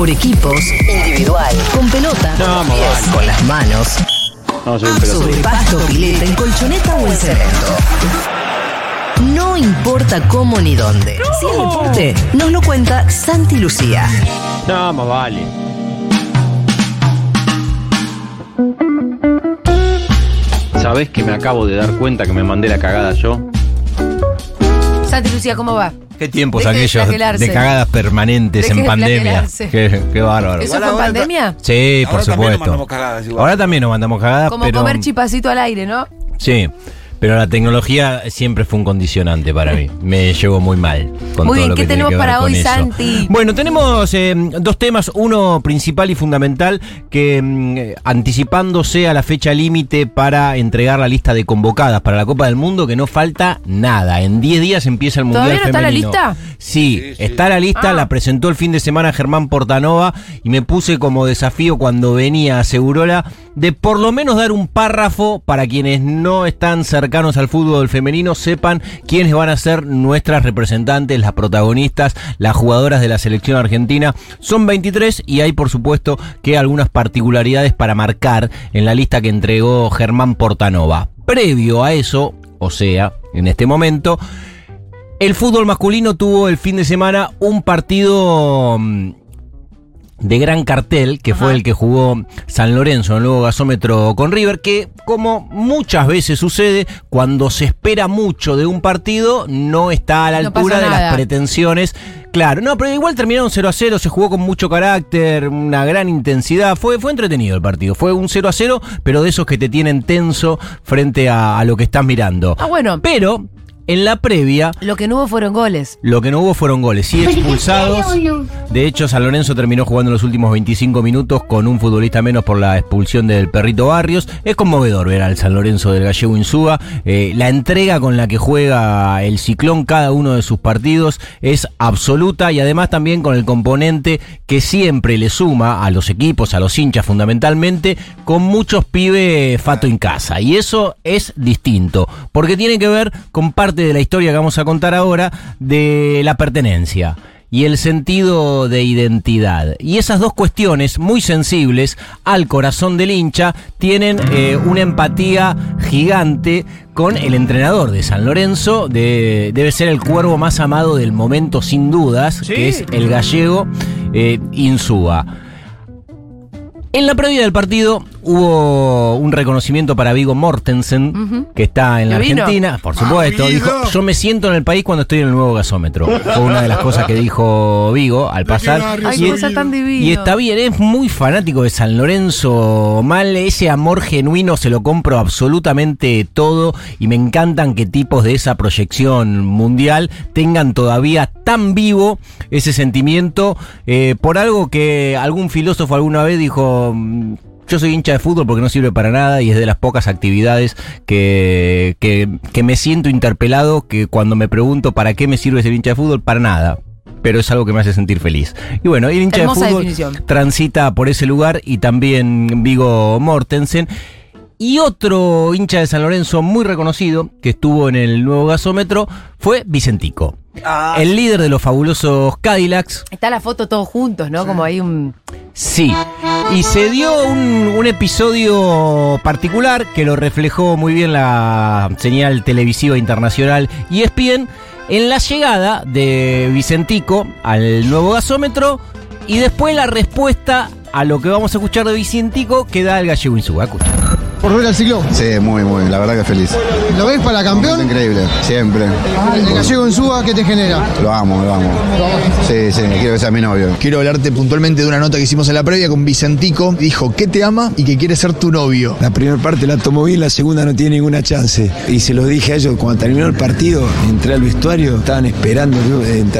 Por equipos, individual, con pelota, No, pies, vale. con las manos, No, soy un pelotudo. sobre pasto, pileta, en colchoneta o en cemento. No importa cómo ni dónde. Si es deporte, nos lo cuenta Santi Lucía. No, más vale. ¿Sabés que me acabo de dar cuenta que me mandé la cagada yo? Santi Lucía, ¿cómo va? Qué tiempos Deje de aquellos flagelarse. de cagadas permanentes Deje en de pandemia. flagelarse. Qué, qué bárbaro. ¿Eso Igual fue en ahora pandemia? Sí, por Ahora también nos supuesto. mandamos cagadas igual. Ahora también nos mandamos cagadas, Como pero comer chipacito al aire, ¿no? sí. Pero la tecnología siempre fue un condicionante para mí. Me llevo muy mal. Con Muy todo bien, lo ¿qué que tenemos que para hoy, eso. Santi? Bueno, tenemos eh, dos temas. Uno principal y fundamental que mm, eh, anticipándose a la fecha límite para entregar la lista de convocadas para la Copa del Mundo, que no falta nada. En 10 días empieza el Mundial ¿Todavía no está la Femenino. lista? Sí, Sí, sí. está la lista, Ah. la presentó el fin de semana Germán Portanova y me puse como desafío cuando venía a Segurola de por lo menos dar un párrafo para quienes no están cercanos al fútbol femenino sepan quiénes van a ser nuestras representantes, las protagonistas, las jugadoras de la selección argentina. Son 23 y hay por supuesto que algunas particularidades para marcar en la lista que entregó Germán Portanova. Previo a eso, o sea, en este momento, el fútbol masculino tuvo el fin de semana un partido mm, de gran cartel, que fue el que jugó San Lorenzo en el nuevo gasómetro con River, que como muchas veces sucede, cuando se espera mucho de un partido, no está a la No altura de las pretensiones. Claro, no, pero igual terminaron 0 a 0, se jugó con mucho carácter, una gran intensidad, fue, fue entretenido el partido, fue un 0 a 0, pero de esos que te tienen tenso frente a, a lo que estás mirando. Ah, bueno. Pero en la previa, Lo que no hubo fueron goles. lo que no hubo fueron goles, sí expulsados. De hecho, San Lorenzo terminó jugando los últimos 25 minutos con un futbolista menos por la expulsión del perrito Barrios. Es conmovedor ver al San Lorenzo del Gallego Insúa. Eh, la entrega con la que juega el Ciclón cada uno de sus partidos es absoluta y además también con el componente que siempre le suma a los equipos, a los hinchas fundamentalmente, con muchos pibes fato en casa. Y eso es distinto, porque tiene que ver con parte de la historia que vamos a contar ahora de la pertenencia y el sentido de identidad. Y esas dos cuestiones muy sensibles al corazón del hincha tienen eh, una empatía gigante con el entrenador de San Lorenzo, de- debe ser el cuervo más amado del momento sin dudas, que es el gallego eh, Insúa. En la previa del partido hubo un reconocimiento para Vigo Mortensen, que está en la. Argentina, por supuesto. Ah. Dijo, yo me siento en el país cuando estoy en el nuevo gasómetro. Fue una de las cosas que dijo Vigo al pasar. Ay, Y cosa tan divina. y está bien, es muy fanático de San Lorenzo Mal, ese amor genuino se lo compro absolutamente todo y me encantan que tipos de esa proyección mundial tengan todavía tan vivo ese sentimiento eh, por algo que algún filósofo alguna vez dijo... mm, Yo soy hincha de fútbol porque no sirve para nada y es de las pocas actividades que, que, que me siento interpelado que cuando me pregunto para qué me sirve ser hincha de fútbol, para nada pero es algo que me hace sentir feliz. Y bueno, el hincha Hermosa de fútbol definición. transita por ese lugar y también Vigo Mortensen. Y otro hincha de San Lorenzo muy reconocido que estuvo en el nuevo gasómetro fue Vicentico. Ah, El líder de los fabulosos Cadillacs, Está la foto todos juntos, ¿no? Como hay un. Sí, y se dio un, un episodio particular que lo reflejó muy bien la señal televisiva internacional E ESPN en la llegada de Vicentico al nuevo gasómetro y después la respuesta a lo que vamos a escuchar de Vicentico que da el gallego Insúa. Por ver al ciclón. Sí, muy, muy, la verdad que feliz. ¿Lo ves para campeón? Increíble, siempre. El gallego en suba, ¿qué te genera? Lo amo, lo amo. Sí, sí, quiero que sea mi novio. Quiero hablarte puntualmente de una nota que hicimos en la previa con Vicentico. Dijo que te ama y que quiere ser tu novio. La primera parte la tomó bien, la segunda no tiene ninguna chance. Y se lo dije a ellos, cuando terminó el partido, entré al vestuario, estaban esperando,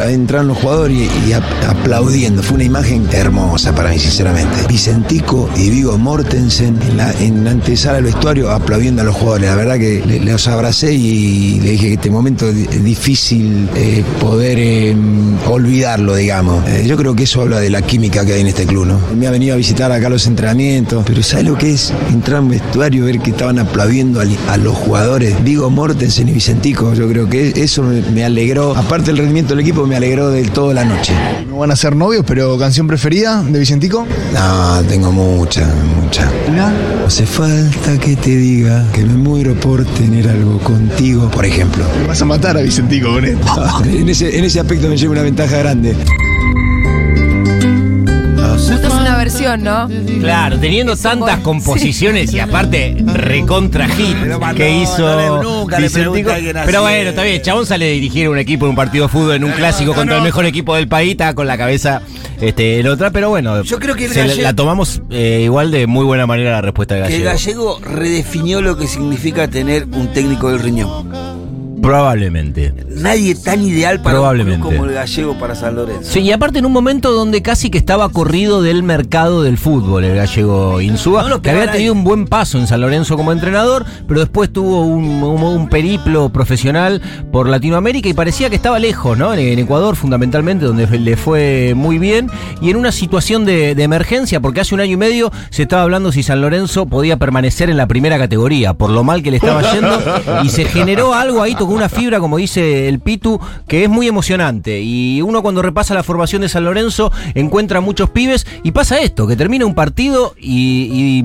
entraron los jugadores y, y ap- aplaudiendo. Fue una imagen hermosa para mí, sinceramente. Vicentico y Vigo Mortensen en la, en la antesala ingresar al vestuario aplaudiendo a los jugadores. La verdad que le- los abracé y le dije que este momento es difícil eh, poder eh, olvidarlo, digamos. Eh, yo creo que eso habla de la química que hay en este club, ¿no? Me ha venido a visitar acá los entrenamientos, pero ¿sabes lo que es entrar a un vestuario, ver que estaban aplaudiendo a, los jugadores? Digo Mortensen y Vicentico, yo creo que eso me, me alegró, aparte del rendimiento del equipo, me alegró del todo la noche. No van a ser novios, pero canción preferida de Vicentico. No, tengo mucha, mucha. No hace falta que te diga que me muero por tener algo contigo, por ejemplo. Me vas a matar a Vicentico con esto. en, ese, en ese aspecto me lleva una ventaja grande. Una versión, ¿no? Claro, teniendo tantas buen- composiciones y aparte recontra hit que hizo nunca le Vicentico. pregunté a alguien así. Pero bueno, está bien, Chabón sale a dirigir un equipo en un partido de fútbol en un clásico contra el mejor equipo del país, está con la cabeza este, en otra, pero bueno, Yo creo que el se la- gallego- la tomamos eh, igual de muy buena manera la respuesta de Que el Gallego. gallego redefinió lo que significa tener un técnico del riñón. Probablemente. Nadie tan ideal para un Probablemente. club como el gallego para San Lorenzo. Sí, y aparte en un momento donde casi que estaba corrido del mercado del fútbol el gallego Insúa, No que había tenido ahí. un buen paso en San Lorenzo como entrenador, pero después tuvo un, un- un periplo profesional por Latinoamérica y parecía que estaba lejos, ¿no? En, en Ecuador fundamentalmente, donde le fue muy bien, y en una situación de, de emergencia, porque hace un año y medio se estaba hablando si San Lorenzo podía permanecer en la primera categoría, por lo mal que le estaba yendo, y se generó algo ahí, tocó una fibra, como dice el Pitu, que es muy emocionante. Y uno cuando repasa la formación de San Lorenzo encuentra muchos pibes y pasa esto, que termina un partido y,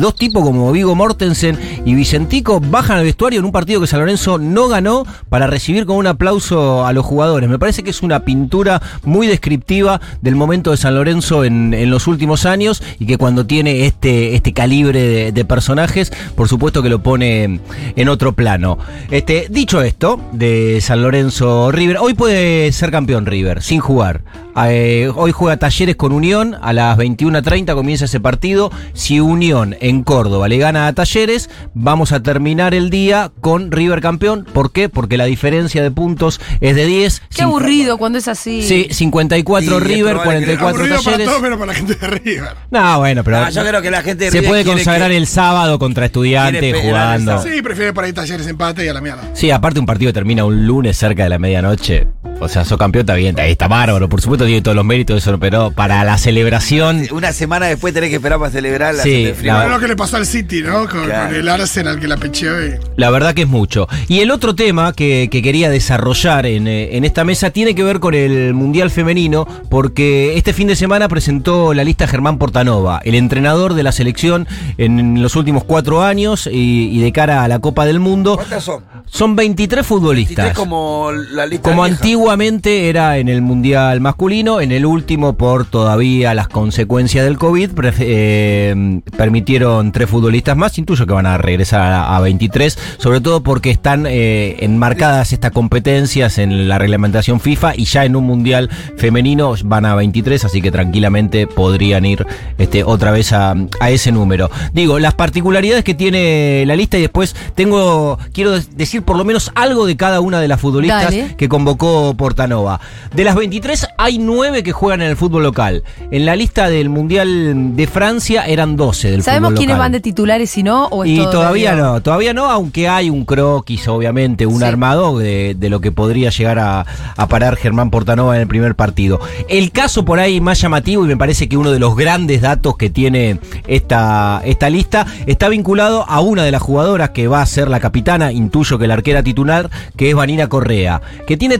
dos tipos como Vigo Mortensen y Vicentico bajan al vestuario en un partido que San Lorenzo no ganó para recibir con un aplauso a los jugadores. Me parece que es una pintura muy descriptiva del momento de San Lorenzo en, en los últimos años y que cuando tiene este, este calibre de, de personajes, por supuesto que lo pone en otro plano. Este, dicho esto, de San Lorenzo River, hoy puede ser campeón River, sin jugar. Eh, hoy juega Talleres con Unión, a las 21.30 comienza ese partido. Si Unión en Córdoba le gana a Talleres, vamos a terminar el día con River campeón. ¿Por qué? Porque la diferencia de puntos es de 10. Qué aburrido cuando es así. Sí, 54 Sí, River, probable que- 44 Aburrido para Talleres. pero para la gente de River. No, bueno, pero Ah, yo creo que la gente de se River puede quiere consagrar que- el sábado contra estudiantes jugando. Sí, prefiere por ahí talleres empate y a la mierda. Sí, aparte un partido termina un lunes cerca de la medianoche. O sea, sos campeón, está bien, está bárbaro. Por supuesto tiene todos los méritos de eso, pero para la celebración... Una semana después tenés que esperar para celebrar la Sí, la- lo que le pasó al City, ¿no? Con, Claro. con el Arsenal que la pecheó y... La verdad que es mucho. Y el otro tema que, que quería desarrollar en, eh, en esta mesa tiene que ver con el Mundial Femenino, porque este fin de semana presentó la lista Germán Portanova, el entrenador de la selección en los últimos cuatro años y, y de cara a la Copa del Mundo. ¿Cuántas son? Son 23 futbolistas. Es como la lista Como vieja. Antiguamente era en el Mundial masculino, en el último, por todavía las consecuencias del COVID, eh, permitieron tres futbolistas más. Intuyo que van a regresar a, a 23, sobre todo porque están eh, enmarcadas estas competencias en la reglamentación FIFA y ya en un Mundial femenino van a 23, así que tranquilamente podrían ir este, otra vez a, a ese número. Digo, las particularidades que tiene la lista y después tengo, quiero de- decir por lo menos algo de cada una de las futbolistas Dale. que convocó Portanova. De las 23 hay 9 que juegan en el fútbol local. En la lista del Mundial de Francia eran 12 del ¿Sabemos fútbol quiénes local. van de titulares y no? ¿O es Y todo todavía medio- no, todavía no, aunque hay un croquis, obviamente, un Sí. armado de, de lo que podría llegar a, a parar Germán Portanova en el primer partido. El caso por ahí más llamativo, y me parece que uno de los grandes datos que tiene esta, esta lista, está vinculado a una de las jugadoras que va a ser la capitana, intuyo que la arquera titular, que es Vanina Correa, que tiene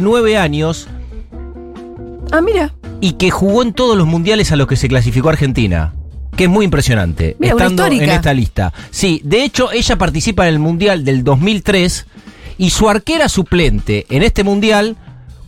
39 años Ah, mira. y que jugó en todos los mundiales a los que se clasificó Argentina. Que es muy impresionante. Mira, una estando en esta lista. Sí, de hecho, ella participa en el mundial del 2003 y su arquera suplente en este mundial,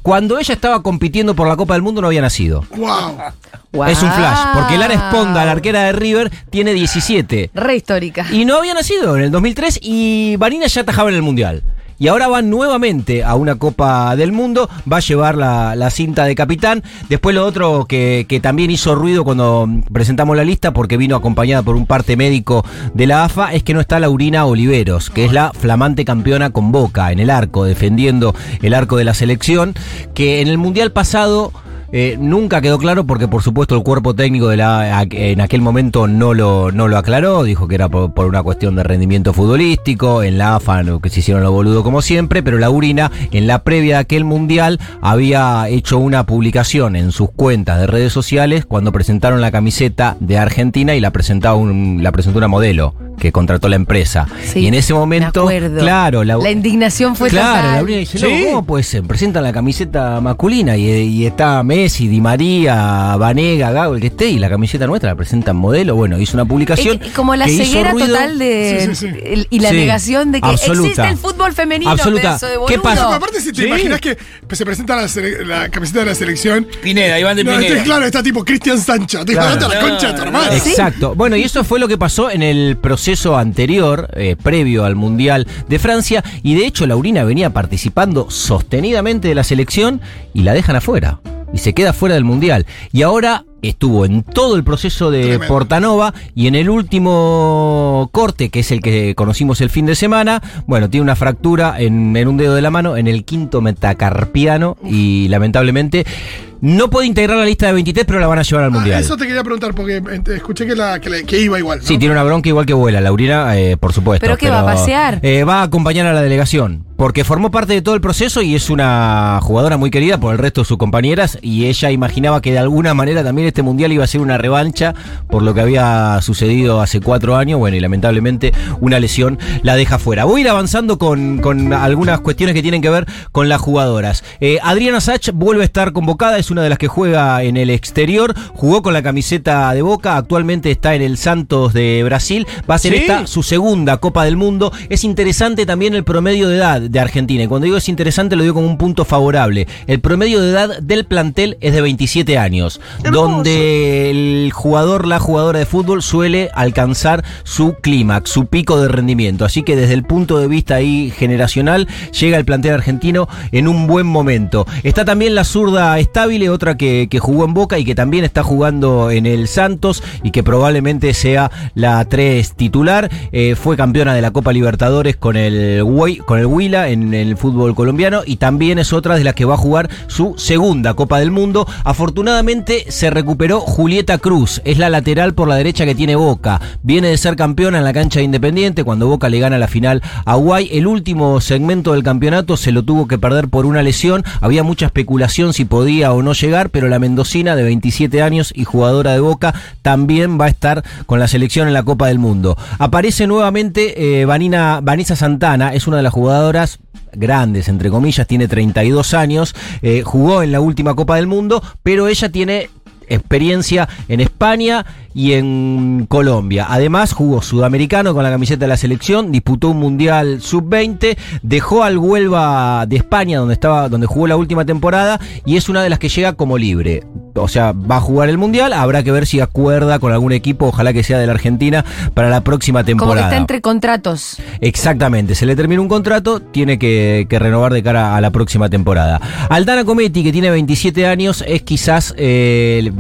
cuando ella estaba compitiendo por la Copa del Mundo, no había nacido. ¡Wow! Es un flash, porque Lara. Esponda, la arquera de River, tiene 17. Re histórica. Y no había nacido en el 2003 y Vanina ya atajaba en el Mundial. Y ahora va nuevamente a una Copa del Mundo, va a llevar la, la cinta de capitán. Después lo otro que, que también hizo ruido cuando presentamos la lista, porque vino acompañada por un parte médico de la AFA, es que no está Laurina Oliveros, que es la flamante campeona con Boca en el arco, defendiendo el arco de la selección, que en el Mundial pasado Eh, nunca quedó claro porque por supuesto el cuerpo técnico de la en aquel momento no lo, no lo aclaró, dijo que era por, por una cuestión de rendimiento futbolístico, en la AFA no, que se hicieron lo boludo como siempre, pero la Urina en la previa de aquel mundial había hecho una publicación en sus cuentas de redes sociales cuando presentaron la camiseta de Argentina y la presentaba un, la presentó una modelo que contrató la empresa. Sí, y en ese momento, claro, la, La indignación fue Claro, total. la Urina dice, no, ¿cómo puede ser? Presentan la camiseta masculina y, y está Messi, Di María, Vanega, Gago, el que esté, y la camiseta nuestra la presentan modelo. Bueno, hizo una publicación. Eh, como la que hizo ceguera ruido. total de. Sí, sí, sí. el- y la Sí, negación de que absoluta. existe el fútbol femenino. Absoluta. pedazo de ¿Qué pasa? No, aparte, si te Sí. imaginas que se presenta la, camiseta de la selección. Pineda, Iván de No, Pineda. este, claro, está tipo Cristian Sancho. Te Claro. claro. a la concha de tu hermano. Exacto. Bueno, y eso fue lo que pasó en el proceso anterior, eh, previo al Mundial de Francia, y de hecho Laurina venía participando sostenidamente de la selección y la dejan afuera. Y se queda fuera del Mundial. Y ahora estuvo en todo el proceso de Tremendo. Portanova y en el último corte, que es el que conocimos el fin de semana, bueno, tiene una fractura en, en un dedo de la mano, en el quinto metacarpiano, y lamentablemente no puede integrar la lista de 23, pero la van a llevar al Ah, Mundial. eso te quería preguntar porque eh, escuché que, la, que, le- que iba igual. ¿no? Sí, tiene una bronca igual que vuela, Laurina, eh, por supuesto. ¿Pero qué, va a pasear? eh, va a acompañar a la delegación, porque formó parte de todo el proceso y es una jugadora muy querida por el resto de sus compañeras y ella imaginaba que de alguna manera también este mundial iba a ser una revancha por lo que había sucedido hace cuatro años, bueno, y lamentablemente una lesión la deja fuera. Voy a ir avanzando con, con algunas cuestiones que tienen que ver con las jugadoras. Eh, Adriana Sach vuelve a estar convocada, es una de las que juega en el exterior, jugó con la camiseta de Boca, actualmente está en el Santos de Brasil, va a ser Sí. esta su segunda Copa del Mundo. Es interesante también el promedio de edad de Argentina, y cuando digo es interesante lo digo como un punto favorable. El promedio de edad del plantel es de 27 años, donde el jugador, la jugadora de fútbol suele alcanzar su clímax, su pico de rendimiento. Así que desde el punto de vista ahí generacional, llega el plantel argentino en un buen momento. Está también la zurda estable, otra que, que jugó en Boca y que también está jugando en el Santos y que probablemente sea la 3 titular. Eh, fue campeona de la Copa Libertadores con el, con el Huila en el fútbol colombiano y también es otra de las que va a jugar su segunda Copa del Mundo. Afortunadamente se recuperó Julieta Cruz, es la lateral por la derecha que tiene Boca. Viene de ser campeona en la cancha de Independiente cuando Boca le gana la final a Guay. El último segmento del campeonato se lo tuvo que perder por una lesión. Había mucha especulación si podía o no llegar, pero la mendocina de 27 años y jugadora de Boca también va a estar con la selección en la Copa del Mundo. Aparece nuevamente eh, Vanina, Vanessa Santana, es una de las jugadoras grandes, entre comillas, tiene 32 años, eh, jugó en la última Copa del Mundo, pero ella tiene experiencia en España y en Colombia. Además, jugó sudamericano con la camiseta de la selección, disputó un mundial sub-20, dejó al Huelva de España, donde estaba, donde jugó la última temporada, y es una de las que llega como libre. O sea, va a jugar el mundial, habrá que ver si acuerda con algún equipo, ojalá que sea de la Argentina, para la próxima Como que temporada. está entre contratos. Exactamente, se le termina un contrato, tiene que, que renovar de cara a la próxima temporada. Aldana Cometti, que tiene 27 años, es quizás, eh,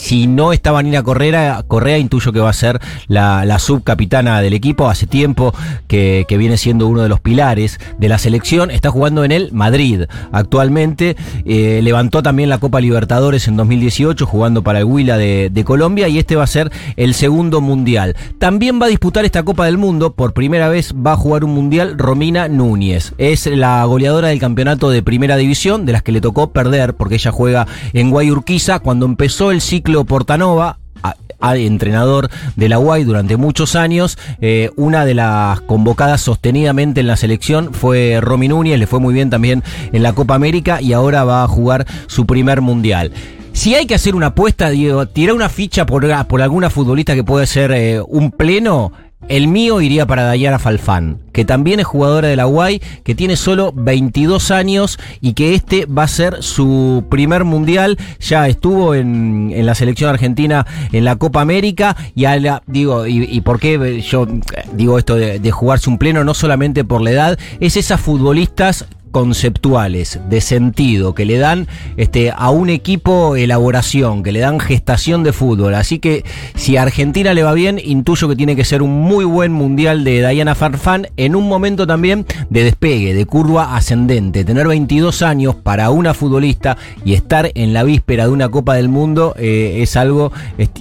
si no está Vanina Correa, Correa intuyo que va a ser la, subcapitana del equipo. Hace tiempo que, que viene siendo uno de los pilares de la selección. Está jugando en el Madrid actualmente. Eh, levantó también la Copa Libertadores en 2018 jugando para el Huila de, de Colombia y este va a ser el segundo mundial. También va a disputar esta Copa del Mundo. Por primera vez va a jugar un mundial Romina Núñez. Es la goleadora del campeonato de primera división, de las que le tocó perder porque ella juega en Guayurquiza. Cuando empezó el ciclo Portanova, a- a- entrenador de la UAI durante muchos años. Eh, una de las convocadas sostenidamente en la selección fue Romy Núñez, le fue muy bien también en la Copa América y ahora va a jugar su primer mundial. Si hay que hacer una apuesta, digo, tirar una ficha por, por alguna futbolista que puede ser eh, un pleno, el mío iría para Dayana Falfán, que también es jugadora de la UAI, que tiene solo 22 años y que este va a ser su primer mundial. Ya estuvo en, la selección argentina en la Copa América y digo, y, y por qué yo eh, digo esto de, de jugarse un pleno, no solamente por la edad, es esas futbolistas conceptuales, de sentido, que le dan este, a un equipo elaboración, que le dan gestación de fútbol. Así que si a Argentina le va bien, intuyo que tiene que ser un muy buen mundial de Diana Farfán en un momento también de despegue, de curva ascendente. Tener 22 años para una futbolista y estar en la víspera de una Copa del Mundo eh, es algo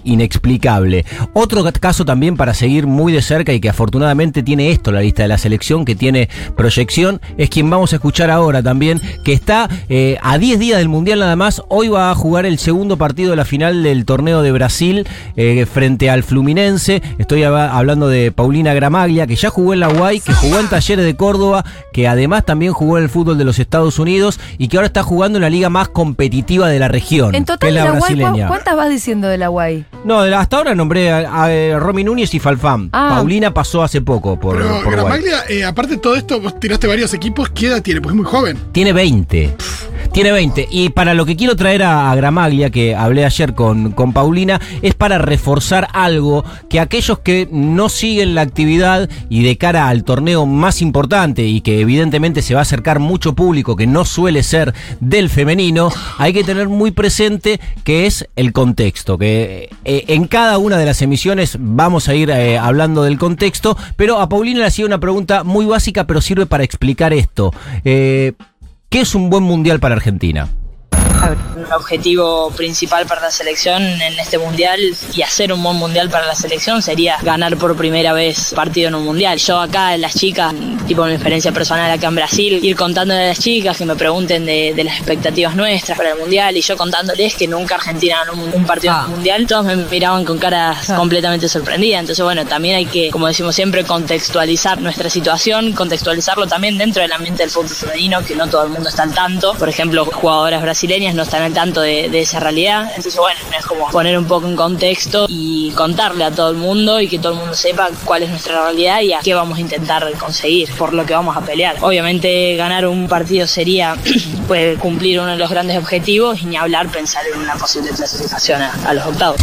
inexplicable. Otro caso también para seguir muy de cerca y que afortunadamente tiene esto la lista de la selección, que tiene proyección, es quien vamos a escuchar ahora también, que está eh, a 10 días del Mundial nada más. Hoy va a jugar el segundo partido de la final del torneo de Brasil eh, frente al Fluminense. Estoy hab- hablando de Paulina Gramaglia, que ya jugó en la UAI, que jugó en Talleres de Córdoba, que además también jugó en el fútbol de los Estados Unidos y que ahora está jugando en la liga más competitiva de la región, En que total, es de la la Guay, ¿cu- brasileña. ¿cuántas vas diciendo de la Guay? No, hasta ahora nombré a, a, eh, Romy Núñez y Falfán. Ah. Paulina pasó hace poco por, Pero por. Gramaglia, eh, aparte de todo esto, vos tiraste varios equipos. ¿Qué edad tiene? Porque es muy joven. Tiene 20. Tiene 20. Y para lo que quiero traer a, Gramaglia, que hablé ayer con, con Paulina, es para reforzar algo que aquellos que no siguen la actividad y de cara al torneo más importante y que evidentemente se va a acercar mucho público que no suele ser del femenino, hay que tener muy presente que es el contexto, que eh, en cada una de las emisiones vamos a ir eh, hablando del contexto, pero a Paulina le hacía una pregunta muy básica, pero sirve para explicar esto. Eh, ¿Qué es un buen mundial para Argentina? Un objetivo principal para la selección en este mundial y hacer un buen mundial para la selección sería ganar por primera vez partido en un mundial. Yo acá, las chicas, tipo mi experiencia personal acá en Brasil, ir contándole a las chicas que me pregunten de, de las expectativas nuestras para el mundial y yo contándoles que nunca Argentina ganó un, un partido en un mundial, todos me miraban con caras completamente sorprendidas. Entonces, bueno, también hay que, como decimos siempre, contextualizar nuestra situación, contextualizarlo también dentro del ambiente del fútbol femenino, que no todo el mundo está al tanto. Por ejemplo, jugadoras brasileñas no están al tanto de, esa realidad. Entonces, bueno, es como poner un poco en contexto y contarle a todo el mundo y que todo el mundo sepa cuál es nuestra realidad y a qué vamos a intentar conseguir, por lo que vamos a pelear. Obviamente, ganar un partido sería pues, cumplir uno de los grandes objetivos y ni hablar pensar en una posible clasificación a los octavos.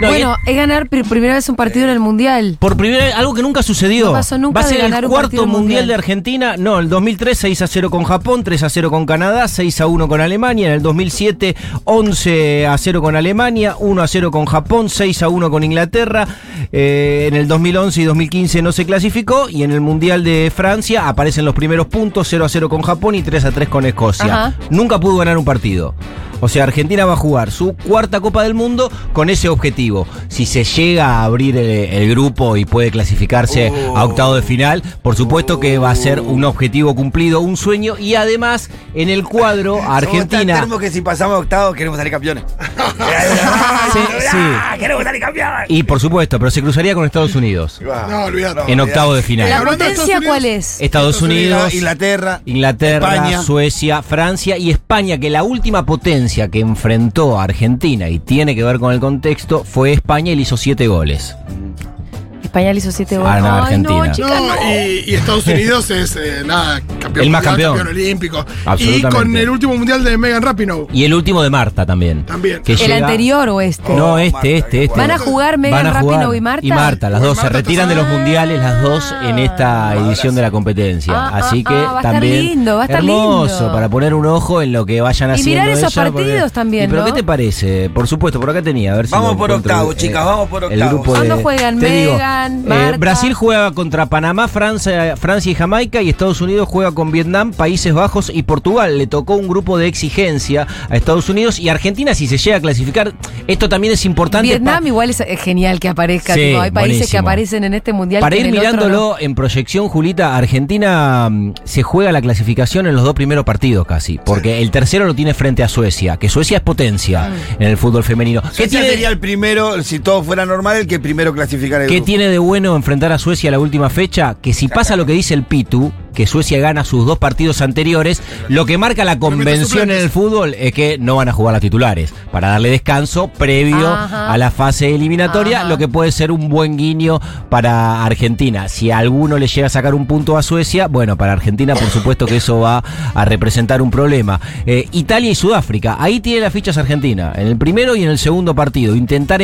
No, bueno, es ganar por primera vez un partido en el Mundial. Por primera vez, algo que nunca sucedió. No pasó nunca Va a ser ganar el cuarto mundial, mundial. de Argentina. No, el 2003 6 a 0 con Japón, 3 a 0 con Canadá, 6 a 1 con Alemania. En el 2007 11 a 0 con Alemania, 1 a 0 con Japón, 6 a 1 con Inglaterra. Eh, en el 2011 y 2015 no se clasificó. Y en el mundial de Francia aparecen los primeros puntos, 0 a 0 con Japón y 3 a 3 con Escocia. Ajá. Nunca pudo ganar un partido. O sea, Argentina va a jugar su cuarta Copa del Mundo con ese objetivo. Si se llega a abrir el, el grupo y puede clasificarse a octavo de final, por supuesto que va a ser un objetivo cumplido, un sueño. Y además, en el cuadro, Argentina. Tenemos que si pasamos a octavo queremos salir campeones. Sí, sí. Ah, Queremos salir campeones. Y por supuesto, pero se cruzaría con Estados Unidos No, olvídate. en octavo de final. ¿La potencia Estados cuál Unidos, es? Estados Unidos, Inglaterra. Inglaterra, España. Suecia, Francia y España, que la última potencia que enfrentó a Argentina y tiene que ver con el contexto fue España y le hizo siete goles. España le hizo siete goles. Ah, no, Argentina. no, chicas, No, no. y, y Estados Unidos es, eh, nada, campeón El más mundial, campeón. olímpico. Y con el último mundial de Megan Rapinoe. Y el último de Marta también. También. Que ¿El llega- anterior o este? No, Oh, este, Marta, este, este. ¿Van a jugar Megan Van a jugar- Rapinoe y Marta? Y Marta, las dos se retiran de los ah. mundiales, las dos en esta edición de la competencia. Ah, ah, Así que ah, va a estar también lindo, va a estar hermoso lindo. para poner un ojo en lo que vayan Y haciendo. mirar esos ellas, porque- partidos también, ¿Y pero qué te parece? Por supuesto, por acá tenía. A ver si Vamos por octavo, chicas, vamos por El octavo. grupo ¿Cuándo juegan te eh? Brasil juega contra Panamá, Francia, Francia y Jamaica y Estados Unidos juega con Vietnam, Países Bajos y Portugal. Le tocó un grupo de exigencia a Estados Unidos y Argentina si se llega a clasificar. Esto también es importante. Vietnam igual es, genial que aparezca. Sí, tipo, hay países que aparecen en este mundial. Para que ir en el otro mirándolo no. en proyección, Julita, Argentina mm, se juega la clasificación en los dos primeros partidos casi, porque el tercero lo tiene frente a Suecia, que Suecia es potencia en el fútbol femenino. ¿Qué ¿Qué tiene, sería el primero, si todo fuera normal, el que primero clasificara el qué grupo? tiene de bueno enfrentar a Suecia la última fecha? Que si pasa lo que dice el Pitu, que Suecia gana sus dos partidos anteriores, lo que marca la convención en el fútbol es que no van a jugar las titulares, para darle descanso previo Ajá. a la fase eliminatoria, Ajá. lo que puede ser un buen guiño para Argentina. Si a alguno le llega a sacar un punto a Suecia, bueno, para Argentina por supuesto que eso va a representar un problema. Eh, Italia y Sudáfrica, ahí tiene las fichas Argentina, en el primero y en el segundo partido. Intentar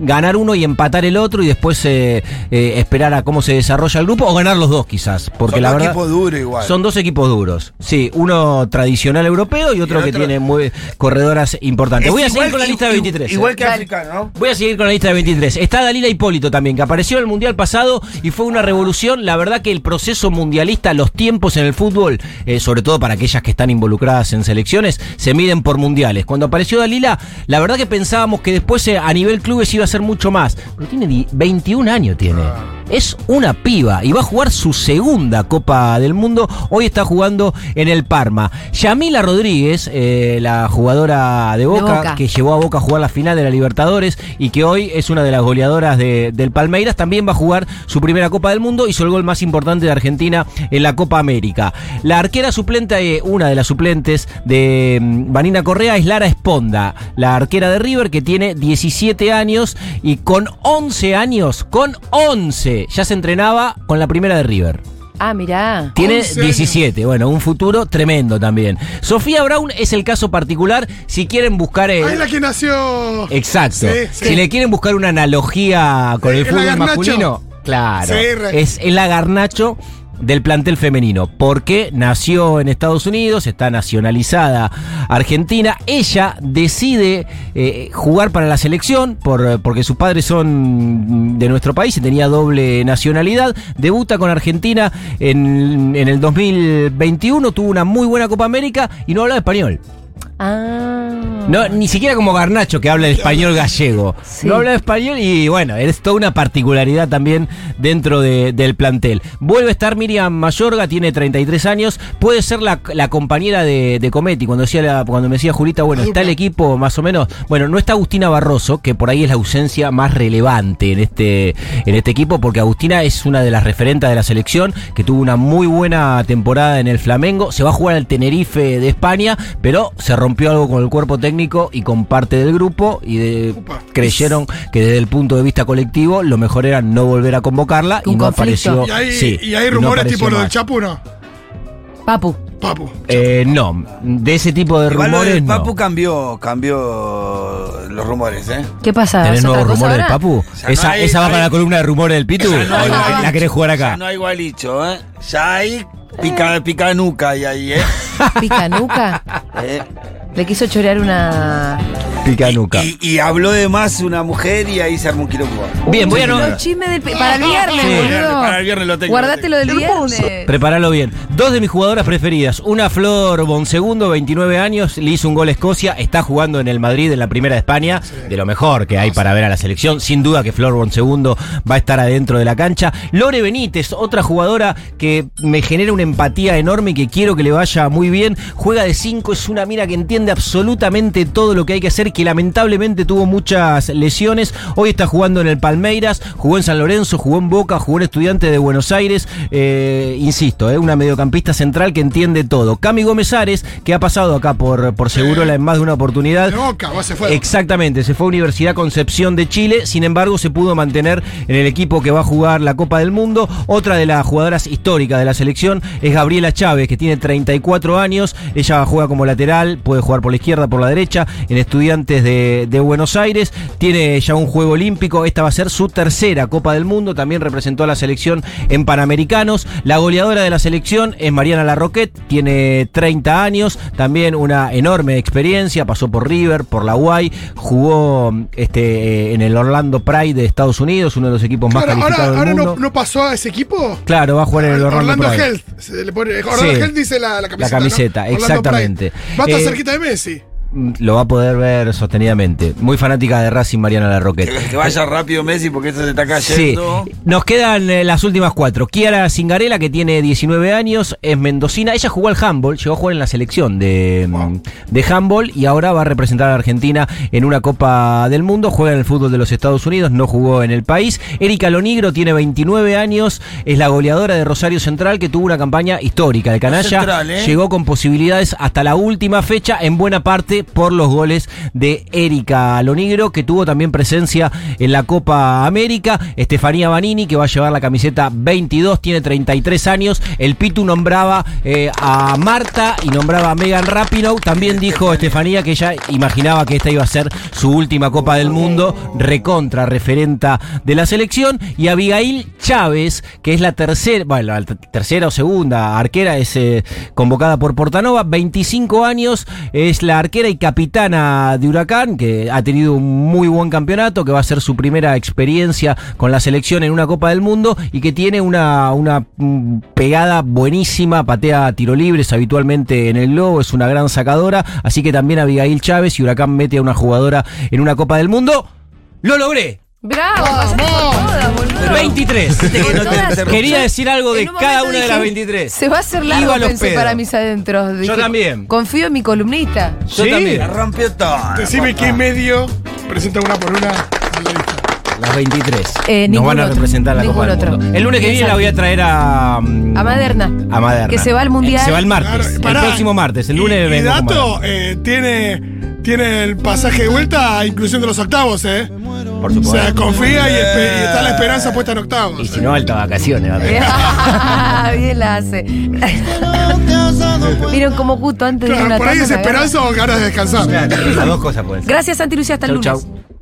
ganar uno y empatar el otro y después eh, eh, esperar a cómo se desarrolla el grupo o ganar los dos quizás, porque Son la verdad... duros igual. Son dos equipos duros. Sí, uno tradicional europeo y otro, Y que tiene muy corredoras importantes. Es Voy a seguir con la lista de 23. Igual ¿eh? que africano, ¿no? Voy a seguir con la lista de 23. Está Dalila Hipólito también, que apareció en el Mundial pasado y fue una revolución. La verdad que el proceso mundialista, los tiempos en el fútbol, eh, sobre todo para aquellas que están involucradas en selecciones, se miden por mundiales. Cuando apareció Dalila, la verdad que pensábamos que después eh, a nivel clubes iba a ser mucho más. Pero tiene di- 21 años, tiene. Es una piba y va a jugar su segunda Copa del Mundo. Hoy está jugando en el Parma. Yamila Rodríguez, eh, la jugadora de Boca, Boca. que llevó a Boca a jugar la final de la Libertadores y que hoy es una de las goleadoras de- del Palmeiras, también va a jugar su primera Copa del Mundo y el gol más importante de Argentina en la Copa América. La arquera suplente, eh, una de las suplentes de mm, Vanina Correa es Lara Esponda, la arquera de River que tiene 17 años y con 11 años, con 11, ya se entrenaba con la primera de River. Ah, mirá. Tiene 11 años. 17, bueno, un futuro tremendo también. Sofía Brown es el caso particular. Si quieren buscar. eh, Ahí la que nació. Exacto. Sí, sí. Si le quieren buscar una analogía con Sí, el es fútbol masculino, claro. Sí, re- es el agarnacho del plantel femenino, porque nació en Estados Unidos, está nacionalizada argentina. Ella decide eh, jugar para la selección por, porque sus padres son de nuestro país y tenía doble nacionalidad. Debuta con Argentina en, en el 2021, tuvo una muy buena Copa América y no hablaba español. Ah. No, ni siquiera como Garnacho que habla el español gallego. Sí. No habla español y bueno, es toda una particularidad también dentro de- del plantel. Vuelve a estar Miriam Mayorga, tiene 33 años, puede ser la, la compañera de, de Cometti. Cuando, decía la- cuando me decía Julita, bueno, está el equipo más o menos. Bueno, no está Agustina Barroso, que por ahí es la ausencia más relevante en este, en este equipo, porque Agustina es una de las referentes de la selección, que tuvo una muy buena temporada en el Flamengo. Se va a jugar al Tenerife de España, pero se rompió algo con el cuerpo técnico y con parte del grupo y de- creyeron que desde el punto de vista colectivo lo mejor era no volver a convocarla y no conflicto. apareció. Y hay, sí, y hay no rumores tipo lo del. Chapu, ¿no? Papu. Papu. Eh, no, de ese tipo de Igual rumores no. Papu cambió, cambió los rumores, ¿eh? ¿Qué pasa? ¿Tenés ¿Es otra nuevos rumores del? Papu? ¿Esa, hay- esa va hay- para la columna de rumores del Pitu? Ya no ¿O hay- la, la querés jugar acá? Ya no hay igualicho, ¿eh? Ya hay pica, pica nuca y ahí, ¿eh? Picanuca. ¿Eh? Le quiso chorear una. Y, y habló de más una mujer y ahí se armó un quilombo. Bien, voy a no. Los chismes del. Para el viernes, Sí. boludo. Para el viernes lo tengo, Guardátelo lo del viernes. Preparalo bien. Dos de mis jugadoras preferidas. Una Flor Bonsegundo, 29 años, le hizo un gol a Escocia. Está jugando en el Madrid en la primera de España. De lo mejor que hay para ver a la selección. Sin duda que Flor Bonsegundo va a estar adentro de la cancha. Lore Benítez, otra jugadora que me genera una empatía enorme y que quiero que le vaya muy bien. Juega de 5, es una mina que entiende absolutamente todo lo que hay que hacer, que lamentablemente tuvo muchas lesiones. Hoy está jugando en el Palmeiras, jugó en San Lorenzo, jugó en Boca, jugó en Estudiante de Buenos Aires. Eh, insisto, eh, una mediocampista central que entiende todo. Cami Gómez Ares, que ha pasado acá por, por Segurola en más de una oportunidad. Boca, se fue. Exactamente, se fue a Universidad Concepción de Chile, sin embargo se pudo mantener en el equipo que va a jugar la Copa del Mundo. Otra de las jugadoras históricas de la selección es Gabriela Chávez, que tiene 34 años, ella juega como lateral, puede jugar por la izquierda, por la derecha, en Estudiantes de, de Buenos Aires, tiene ya un juego olímpico, esta va a ser su tercera Copa del Mundo, también representó a la selección en Panamericanos. La goleadora de la selección es Mariana Larroquet, tiene 30 años, también una enorme experiencia, pasó por River, por la Guay, jugó este, eh, en el Orlando Pride de Estados Unidos, uno de los equipos más Claro, calificados ahora del no, mundo. no pasó a ese equipo. Claro, va a jugar en el Orlando, Orlando Pride. Health. Se le pone, Orlando Sí. Health dice la, la camiseta. camiseta, ¿no? Orlando exactamente. Va a estar Eh, cerquita de Messi. Mm, Lo va a poder ver sostenidamente. Muy fanática de Racing Mariana Larroquet. Que, que vaya rápido Messi porque esto se está Sí, cayendo. nos quedan eh, las últimas cuatro. Kiara Cingarela, que tiene 19 años, es mendocina. Ella jugó al handball, llegó a jugar en la selección de, mm, de handball y ahora va a representar a Argentina en una Copa del Mundo. Juega en el fútbol de los Estados Unidos, no jugó en el país. Erika Lonigro tiene 29 años, es la goleadora de Rosario Central que tuvo una campaña histórica de canalla. Central, ¿eh? Llegó con posibilidades hasta la última fecha, en buena parte por los goles de Erika Lonigro, que tuvo también presencia en la Copa América. Estefanía Banini, que va a llevar la camiseta 22, tiene 33 años. El Pitu nombraba eh, a Marta y nombraba a Megan Rapinoe. También dijo Estefanía que ella imaginaba que esta iba a ser su última Copa del Mundo, recontra referenta de la selección. Y Abigail Chávez, que es la tercera, bueno, la tercera o segunda arquera, es eh, convocada por Portanova, 25 años, es la arquera capitana de Huracán, que ha tenido un muy buen campeonato, que va a ser su primera experiencia con la selección en una Copa del Mundo y que tiene una, una mm, pegada buenísima, patea tiro libres habitualmente en el globo, es una gran sacadora, así que también Abigail Chávez y Huracán mete a una jugadora en una Copa del Mundo. ¡Lo logré! Bravo, por todas, boludo. 23. Por todas. Quería decir algo de cada una de las dije, 23. Se va a hacer largo, pensé, para mis adentros. Dije, también. Confío en mi columnista. Yo ¿Sí? también. La rompió todo. Decime qué medio presenta una por una. Las 23. Eh, Nos van a otro. representar la Ningún Copa del otro. Mundo. El lunes que viene la voy a traer a. mm, A Maderna. A Maderna. Que se va al Mundial. Se va el martes. Claro, el próximo martes. El lunes y, y dato, eh, tiene, tiene el pasaje de vuelta a inclusión de los octavos, ¿eh? Por O supuesto. sea, confía y, está la esperanza puesta en octavos. Y si no, alta vacaciones. va. Bien la hace. Vieron como justo antes de una por ahí es esperanza o ganas de descansar. Las dos cosas pueden ser. Gracias, Santi Lucia. Hasta el Chau, lunes. chau.